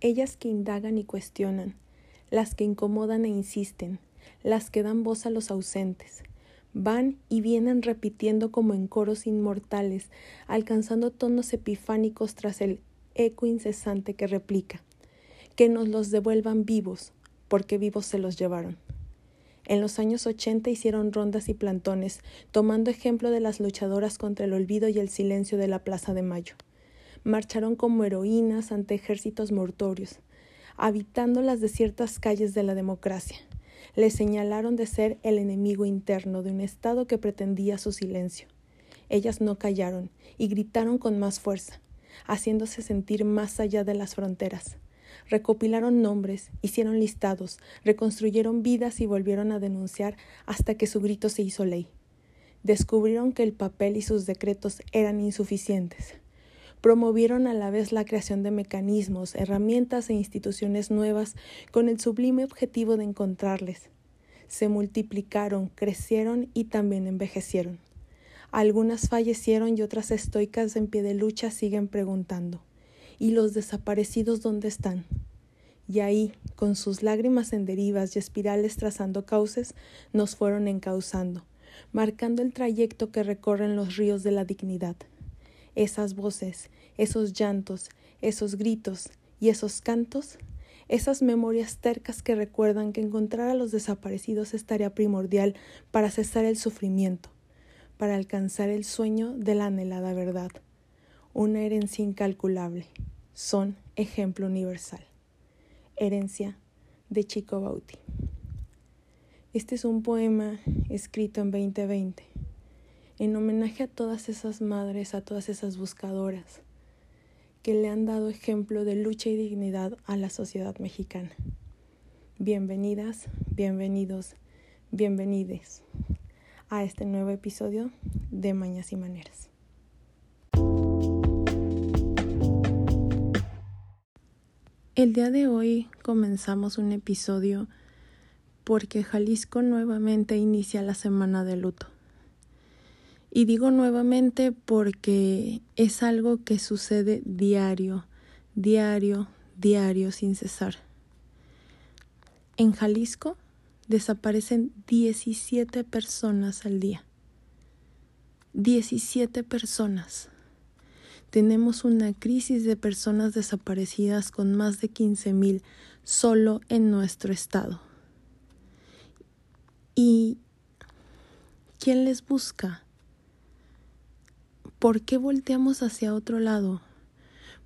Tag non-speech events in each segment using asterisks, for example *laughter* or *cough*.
ellas que indagan y cuestionan, las que incomodan e insisten, las que dan voz a los ausentes, van y vienen repitiendo como en coros inmortales, alcanzando tonos epifánicos tras el eco incesante que replica, que nos los devuelvan vivos, porque vivos se los llevaron. En los años 80 hicieron rondas y plantones, tomando ejemplo de las luchadoras contra el olvido y el silencio de la Plaza de Mayo. Marcharon como heroínas ante ejércitos mortorios, habitando las desiertas calles de la democracia. Le señalaron de ser el enemigo interno de un Estado que pretendía su silencio. Ellas no callaron y gritaron con más fuerza, haciéndose sentir más allá de las fronteras recopilaron nombres, hicieron listados, reconstruyeron vidas y volvieron a denunciar hasta que su grito se hizo ley. Descubrieron que el papel y sus decretos eran insuficientes. Promovieron a la vez la creación de mecanismos, herramientas e instituciones nuevas con el sublime objetivo de encontrarles. Se multiplicaron, crecieron y también envejecieron. Algunas fallecieron y otras estoicas en pie de lucha siguen preguntando ¿Y los desaparecidos dónde están? Y ahí, con sus lágrimas en derivas y espirales trazando cauces, nos fueron encauzando, marcando el trayecto que recorren los ríos de la dignidad. Esas voces, esos llantos, esos gritos y esos cantos, esas memorias tercas que recuerdan que encontrar a los desaparecidos estaría primordial para cesar el sufrimiento, para alcanzar el sueño de la anhelada verdad una herencia incalculable, son ejemplo universal. Herencia de Chico Bauti. Este es un poema escrito en 2020 en homenaje a todas esas madres, a todas esas buscadoras que le han dado ejemplo de lucha y dignidad a la sociedad mexicana. Bienvenidas, bienvenidos, bienvenides a este nuevo episodio de Mañas y Maneras. El día de hoy comenzamos un episodio porque Jalisco nuevamente inicia la semana de luto. Y digo nuevamente porque es algo que sucede diario, diario, diario sin cesar. En Jalisco desaparecen 17 personas al día. 17 personas tenemos una crisis de personas desaparecidas con más de 15.000 solo en nuestro estado. ¿Y quién les busca? ¿Por qué volteamos hacia otro lado?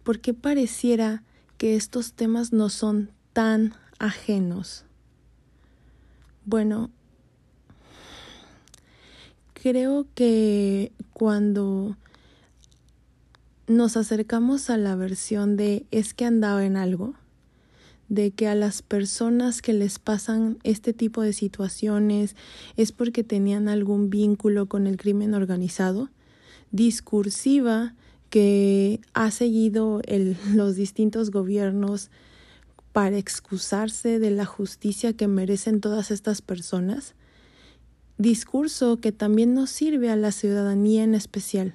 ¿Por qué pareciera que estos temas no son tan ajenos? Bueno, creo que cuando nos acercamos a la versión de es que andaba en algo, de que a las personas que les pasan este tipo de situaciones es porque tenían algún vínculo con el crimen organizado, discursiva que ha seguido *laughs* los distintos gobiernos para excusarse de la justicia que merecen todas estas personas, discurso que también nos sirve a la ciudadanía en especial,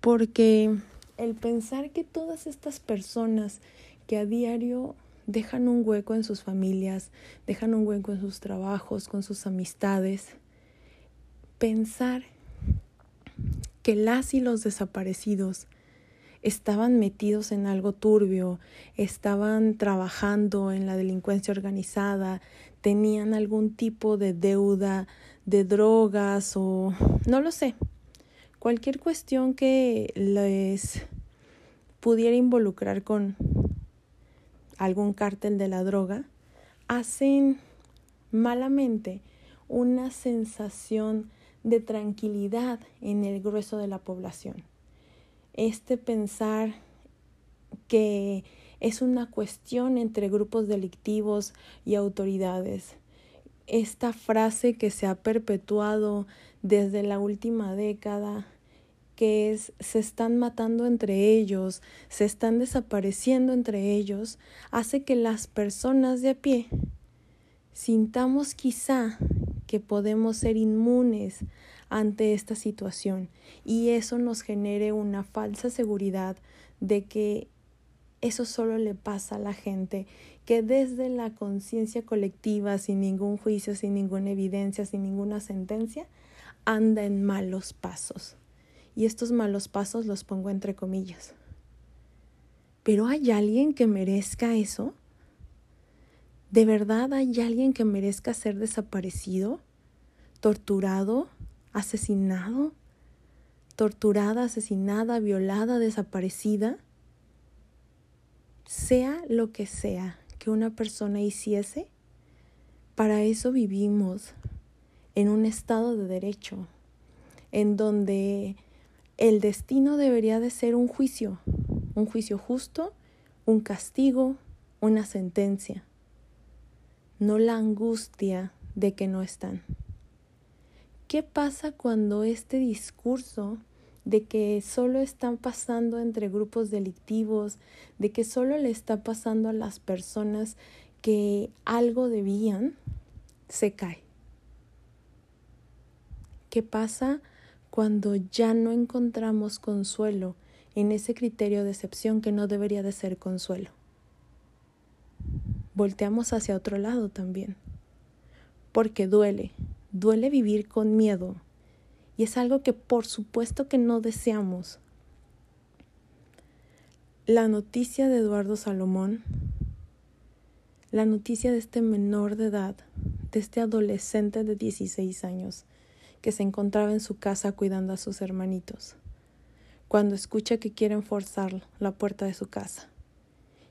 porque el pensar que todas estas personas que a diario dejan un hueco en sus familias, dejan un hueco en sus trabajos, con sus amistades, pensar que las y los desaparecidos estaban metidos en algo turbio, estaban trabajando en la delincuencia organizada, tenían algún tipo de deuda de drogas o no lo sé, cualquier cuestión que les pudiera involucrar con algún cártel de la droga, hacen malamente una sensación de tranquilidad en el grueso de la población. Este pensar que es una cuestión entre grupos delictivos y autoridades. Esta frase que se ha perpetuado desde la última década que es se están matando entre ellos, se están desapareciendo entre ellos, hace que las personas de a pie sintamos quizá que podemos ser inmunes ante esta situación y eso nos genere una falsa seguridad de que eso solo le pasa a la gente que desde la conciencia colectiva, sin ningún juicio, sin ninguna evidencia, sin ninguna sentencia, anda en malos pasos. Y estos malos pasos los pongo entre comillas. Pero ¿hay alguien que merezca eso? ¿De verdad hay alguien que merezca ser desaparecido, torturado, asesinado, torturada, asesinada, violada, desaparecida? Sea lo que sea que una persona hiciese, para eso vivimos en un estado de derecho, en donde el destino debería de ser un juicio, un juicio justo, un castigo, una sentencia, no la angustia de que no están. ¿Qué pasa cuando este discurso de que solo están pasando entre grupos delictivos, de que solo le está pasando a las personas que algo debían, se cae? ¿Qué pasa cuando ya no encontramos consuelo en ese criterio de excepción que no debería de ser consuelo? Volteamos hacia otro lado también, porque duele, duele vivir con miedo y es algo que por supuesto que no deseamos. La noticia de Eduardo Salomón, la noticia de este menor de edad, de este adolescente de 16 años, que se encontraba en su casa cuidando a sus hermanitos, cuando escucha que quieren forzar la puerta de su casa.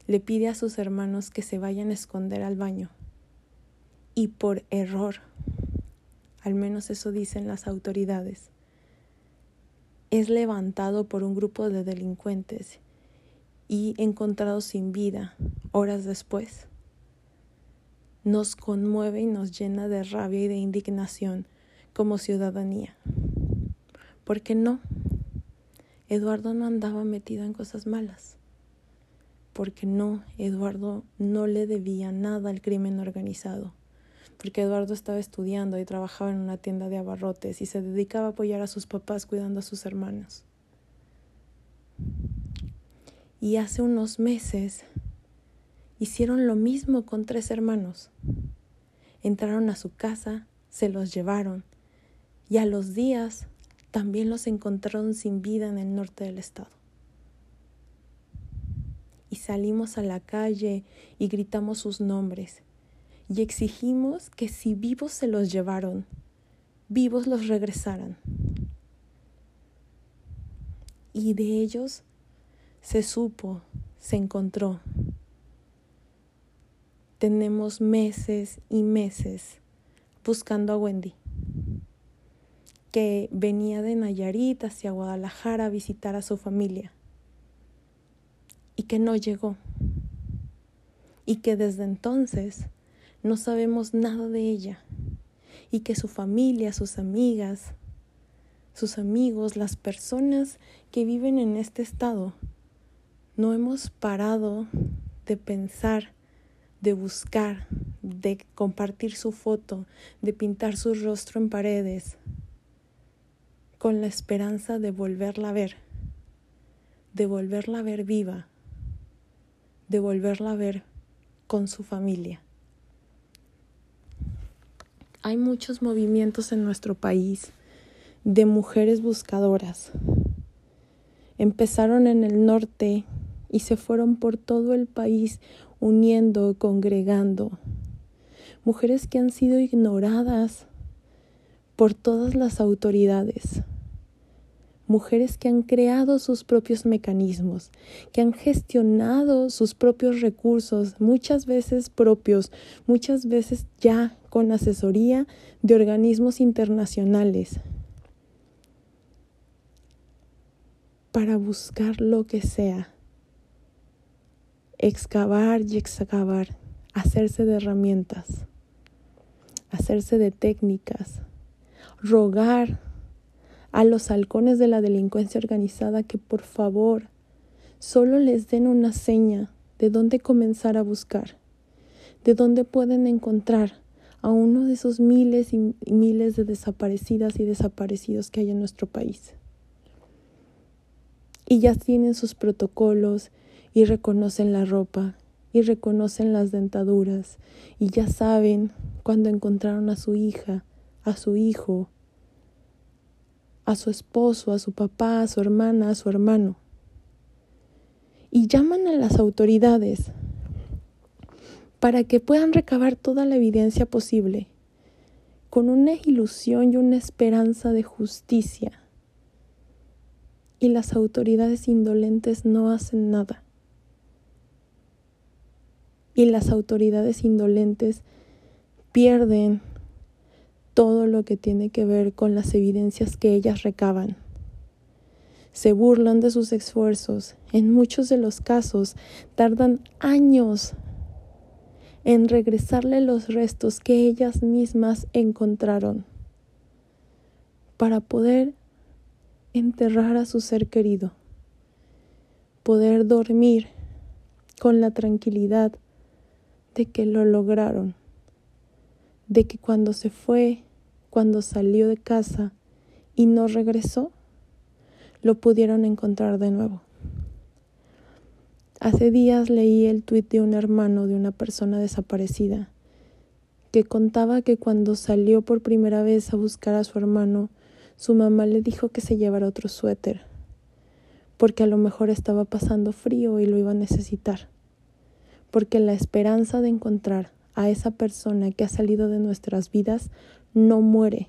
Le pide a sus hermanos que se vayan a esconder al baño. Y por error al menos eso dicen las autoridades, es levantado por un grupo de delincuentes y encontrado sin vida horas después. Nos conmueve y nos llena de rabia y de indignación como ciudadanía. ¿Por qué no? Eduardo no andaba metido en cosas malas. Porque no, Eduardo no le debía nada al crimen organizado porque Eduardo estaba estudiando y trabajaba en una tienda de abarrotes y se dedicaba a apoyar a sus papás cuidando a sus hermanos. Y hace unos meses hicieron lo mismo con tres hermanos. Entraron a su casa, se los llevaron y a los días también los encontraron sin vida en el norte del estado. Y salimos a la calle y gritamos sus nombres y exigimos que si vivos se los llevaron, vivos los regresaran. Y de ellos se supo, se encontró. Tenemos meses y meses buscando a Wendy, que venía de Nayarit hacia Guadalajara a visitar a su familia y que no llegó. Y que desde entonces no sabemos nada de ella y que su familia, sus amigas, sus amigos, las personas que viven en este estado, no hemos parado de pensar, de buscar, de compartir su foto, de pintar su rostro en paredes, con la esperanza de volverla a ver, de volverla a ver viva, de volverla a ver con su familia. Hay muchos movimientos en nuestro país de mujeres buscadoras. Empezaron en el norte y se fueron por todo el país uniendo, congregando. Mujeres que han sido ignoradas por todas las autoridades mujeres que han creado sus propios mecanismos, que han gestionado sus propios recursos, muchas veces propios, muchas veces ya con asesoría de organismos internacionales, para buscar lo que sea, excavar y excavar, hacerse de herramientas, hacerse de técnicas, rogar a los halcones de la delincuencia organizada que por favor solo les den una seña de dónde comenzar a buscar, de dónde pueden encontrar a uno de esos miles y miles de desaparecidas y desaparecidos que hay en nuestro país. Y ya tienen sus protocolos y reconocen la ropa y reconocen las dentaduras y ya saben cuando encontraron a su hija, a su hijo, a su esposo, a su papá, a su hermana, a su hermano. Y llaman a las autoridades para que puedan recabar toda la evidencia posible, con una ilusión y una esperanza de justicia. Y las autoridades indolentes no hacen nada. Y las autoridades indolentes pierden todo lo que tiene que ver con las evidencias que ellas recaban. Se burlan de sus esfuerzos. En muchos de los casos tardan años en regresarle los restos que ellas mismas encontraron para poder enterrar a su ser querido, poder dormir con la tranquilidad de que lo lograron, de que cuando se fue, cuando salió de casa y no regresó, lo pudieron encontrar de nuevo. Hace días leí el tuit de un hermano de una persona desaparecida que contaba que cuando salió por primera vez a buscar a su hermano, su mamá le dijo que se llevara otro suéter, porque a lo mejor estaba pasando frío y lo iba a necesitar, porque la esperanza de encontrar a esa persona que ha salido de nuestras vidas no muere.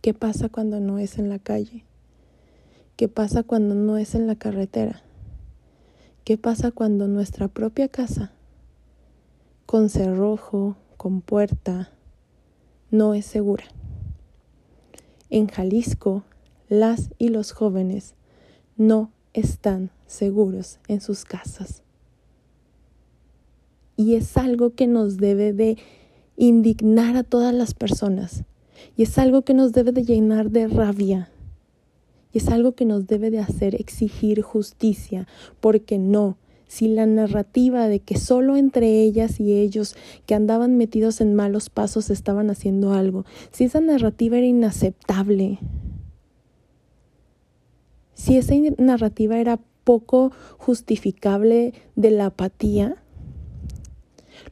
¿Qué pasa cuando no es en la calle? ¿Qué pasa cuando no es en la carretera? ¿Qué pasa cuando nuestra propia casa, con cerrojo, con puerta, no es segura? En Jalisco, las y los jóvenes no están seguros en sus casas. Y es algo que nos debe de indignar a todas las personas. Y es algo que nos debe de llenar de rabia y es algo que nos debe de hacer exigir justicia, porque no, si la narrativa de que solo entre ellas y ellos que andaban metidos en malos pasos estaban haciendo algo, si esa narrativa era inaceptable, si esa narrativa era poco justificable de la apatía,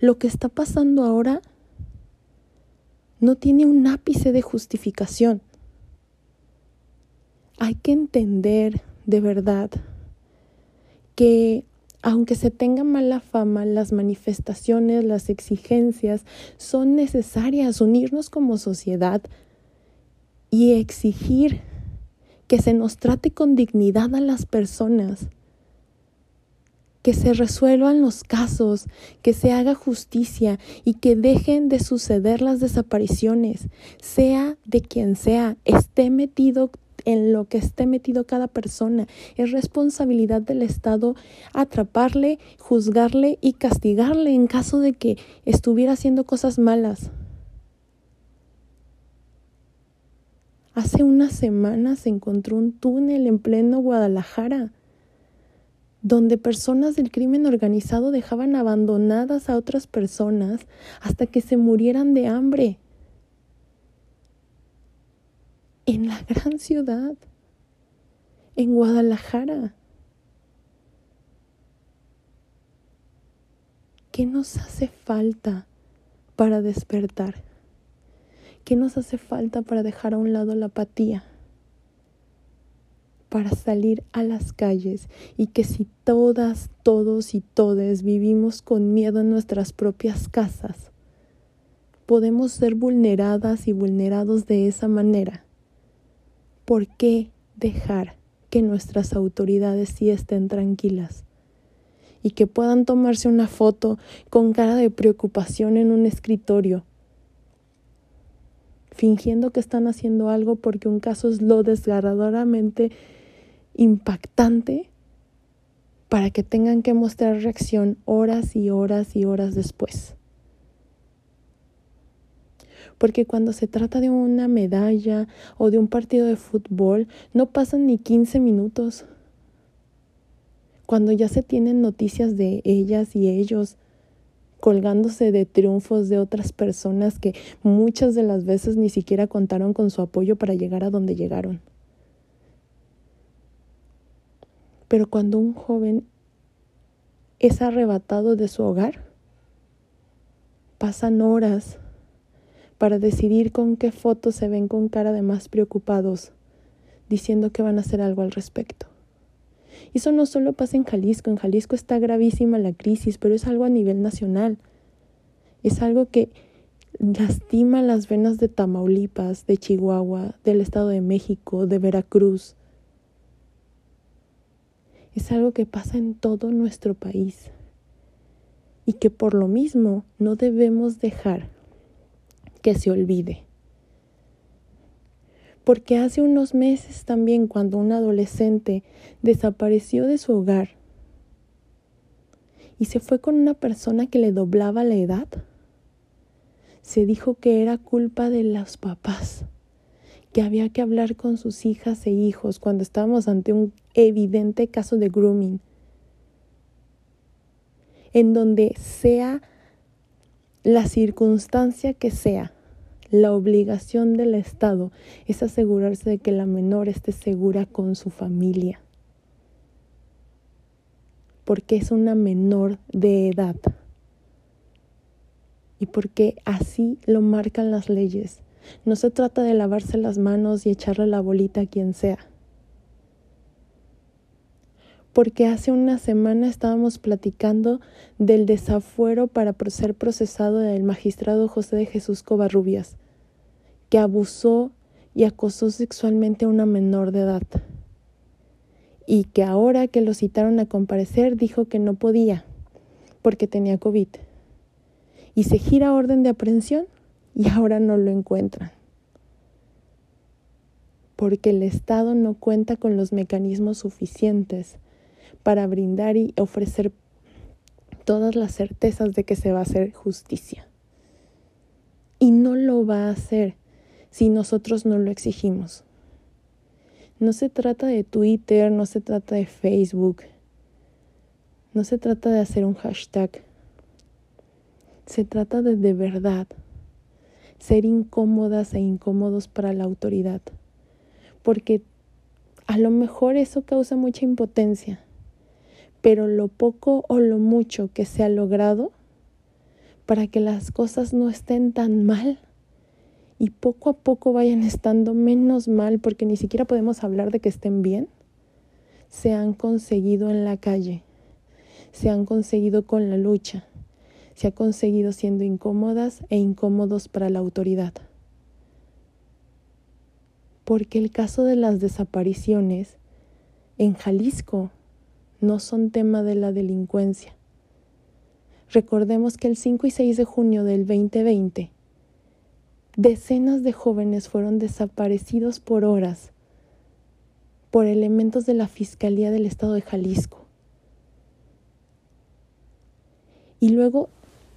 lo que está pasando ahora no tiene un ápice de justificación. Hay que entender de verdad que aunque se tenga mala fama, las manifestaciones, las exigencias son necesarias, unirnos como sociedad y exigir que se nos trate con dignidad a las personas, que se resuelvan los casos, que se haga justicia y que dejen de suceder las desapariciones, sea de quien sea, esté metido en lo que esté metido cada persona. Es responsabilidad del Estado atraparle, juzgarle y castigarle en caso de que estuviera haciendo cosas malas. Hace unas semanas se encontró un túnel en pleno Guadalajara donde personas del crimen organizado dejaban abandonadas a otras personas hasta que se murieran de hambre en la gran ciudad, en Guadalajara. ¿Qué nos hace falta para despertar? ¿Qué nos hace falta para dejar a un lado la apatía? Para salir a las calles y que si todas, todos y todes vivimos con miedo en nuestras propias casas, podemos ser vulneradas y vulnerados de esa manera ¿por qué dejar que nuestras autoridades sí estén tranquilas? Y que puedan tomarse una foto con cara de preocupación en un escritorio, fingiendo que están haciendo algo porque un caso es lo desgarradoramente impactante para que tengan que mostrar reacción horas y horas y horas después porque cuando se trata de una medalla o de un partido de fútbol, no pasan ni 15 minutos. Cuando ya se tienen noticias de ellas y ellos colgándose de triunfos de otras personas que muchas de las veces ni siquiera contaron con su apoyo para llegar a donde llegaron. Pero cuando un joven es arrebatado de su hogar, pasan horas para decidir con qué fotos se ven con cara de más preocupados, diciendo que van a hacer algo al respecto. Y eso no solo pasa en Jalisco, en Jalisco está gravísima la crisis, pero es algo a nivel nacional. Es algo que lastima las venas de Tamaulipas, de Chihuahua, del Estado de México, de Veracruz. Es algo que pasa en todo nuestro país y que por lo mismo no debemos dejar que se olvide. Porque hace unos meses también cuando un adolescente desapareció de su hogar y se fue con una persona que le doblaba la edad, se dijo que era culpa de los papás, que había que hablar con sus hijas e hijos cuando estábamos ante un evidente caso de grooming, en donde sea la circunstancia que sea, la obligación del Estado es asegurarse de que la menor esté segura con su familia, porque es una menor de edad. Y porque así lo marcan las leyes. No se trata de lavarse las manos y echarle la bolita a quien sea. Porque hace una semana estábamos platicando del desafuero para ser procesado del magistrado José de Jesús Covarrubias, que abusó y acosó sexualmente a una menor de edad. Y que ahora que lo citaron a comparecer dijo que no podía porque tenía COVID y se gira orden de aprehensión y ahora no lo encuentran. Porque el Estado no cuenta con los mecanismos suficientes para brindar y ofrecer todas las certezas de que se va a hacer justicia. Y no lo va a hacer si nosotros no lo exigimos. No se trata de Twitter, no se trata de Facebook, no se trata de hacer un hashtag se trata de de verdad ser incómodas e incómodos para la autoridad, porque a lo mejor eso causa mucha impotencia, pero lo poco o lo mucho que se ha logrado para que las cosas no estén tan mal y poco a poco vayan estando menos mal, porque ni siquiera podemos hablar de que estén bien, se han conseguido en la calle, se han conseguido con la lucha, se ha conseguido siendo incómodas e incómodos para la autoridad. Porque el caso de las desapariciones en Jalisco no son tema de la delincuencia. Recordemos que el 5 y 6 de junio del 2020, decenas de jóvenes fueron desaparecidos por horas por elementos de la Fiscalía del Estado de Jalisco. Y luego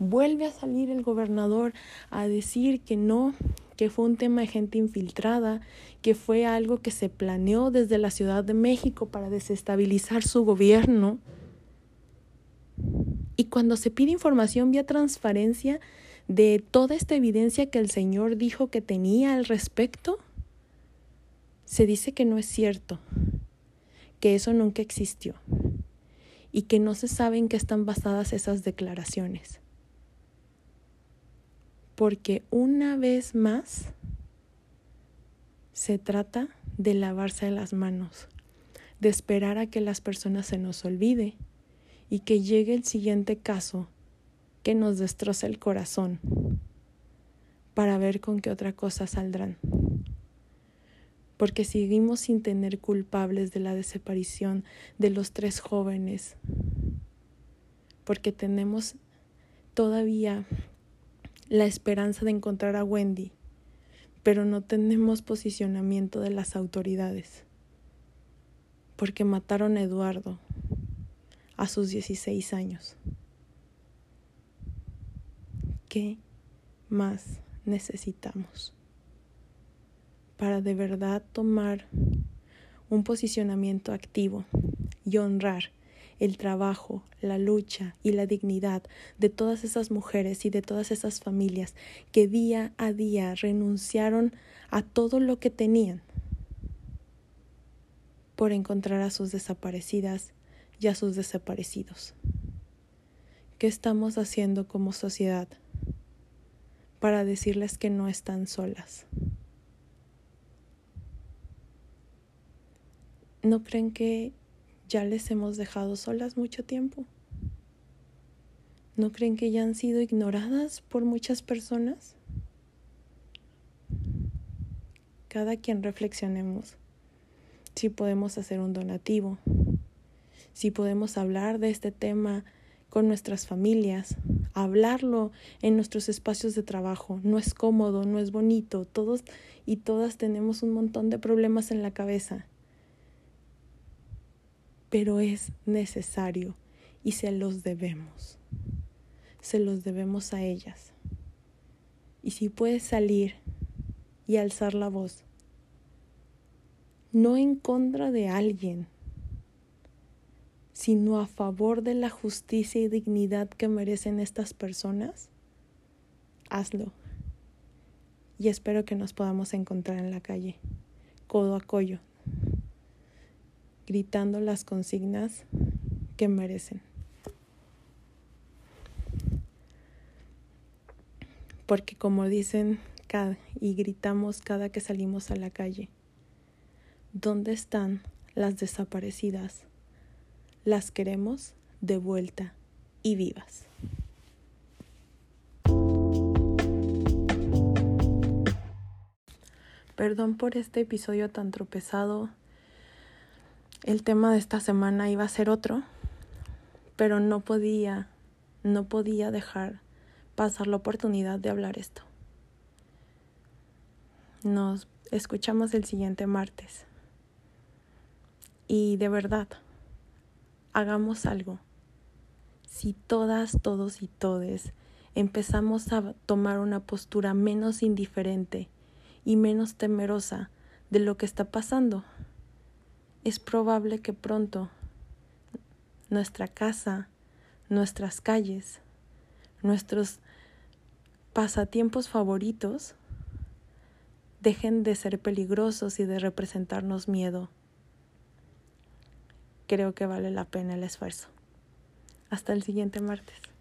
Vuelve a salir el gobernador a decir que no, que fue un tema de gente infiltrada, que fue algo que se planeó desde la Ciudad de México para desestabilizar su gobierno. Y cuando se pide información vía transparencia de toda esta evidencia que el Señor dijo que tenía al respecto, se dice que no es cierto, que eso nunca existió y que no se sabe en qué están basadas esas declaraciones porque una vez más se trata de lavarse las manos, de esperar a que las personas se nos olvide y que llegue el siguiente caso que nos destroce el corazón para ver con qué otra cosa saldrán. Porque seguimos sin tener culpables de la desaparición de los tres jóvenes, porque tenemos todavía la esperanza de encontrar a Wendy, pero no tenemos posicionamiento de las autoridades, porque mataron a Eduardo a sus 16 años. ¿Qué más necesitamos para de verdad tomar un posicionamiento activo y honrar el trabajo, la lucha y la dignidad de todas esas mujeres y de todas esas familias que día a día renunciaron a todo lo que tenían por encontrar a sus desaparecidas y a sus desaparecidos. ¿Qué estamos haciendo como sociedad para decirles que no están solas? ¿No creen que ya les hemos dejado solas mucho tiempo? ¿No creen que ya han sido ignoradas por muchas personas? Cada quien reflexionemos si podemos hacer un donativo, si podemos hablar de este tema con nuestras familias, hablarlo en nuestros espacios de trabajo. No es cómodo, no es bonito. Todos y todas tenemos un montón de problemas en la cabeza. Pero es necesario y se los debemos. Se los debemos a ellas. Y si puedes salir y alzar la voz, no en contra de alguien, sino a favor de la justicia y dignidad que merecen estas personas, hazlo. Y espero que nos podamos encontrar en la calle, codo a codo, gritando las consignas que merecen. Porque como dicen y gritamos cada que salimos a la calle, ¿dónde están las desaparecidas? las queremos de vuelta y vivas. Perdón por este episodio tan tropezado. El tema de esta semana iba a ser otro, pero no podía, no podía dejar pasar la oportunidad de hablar esto. Nos escuchamos el siguiente martes. Y de verdad, hagamos algo. Si todas, todos y todes empezamos a tomar una postura menos indiferente y menos temerosa de lo que está pasando, es probable que pronto nuestra casa, nuestras calles, nuestros pasatiempos favoritos dejen de ser peligrosos y de representarnos miedo creo que vale la pena el esfuerzo. Hasta el siguiente martes.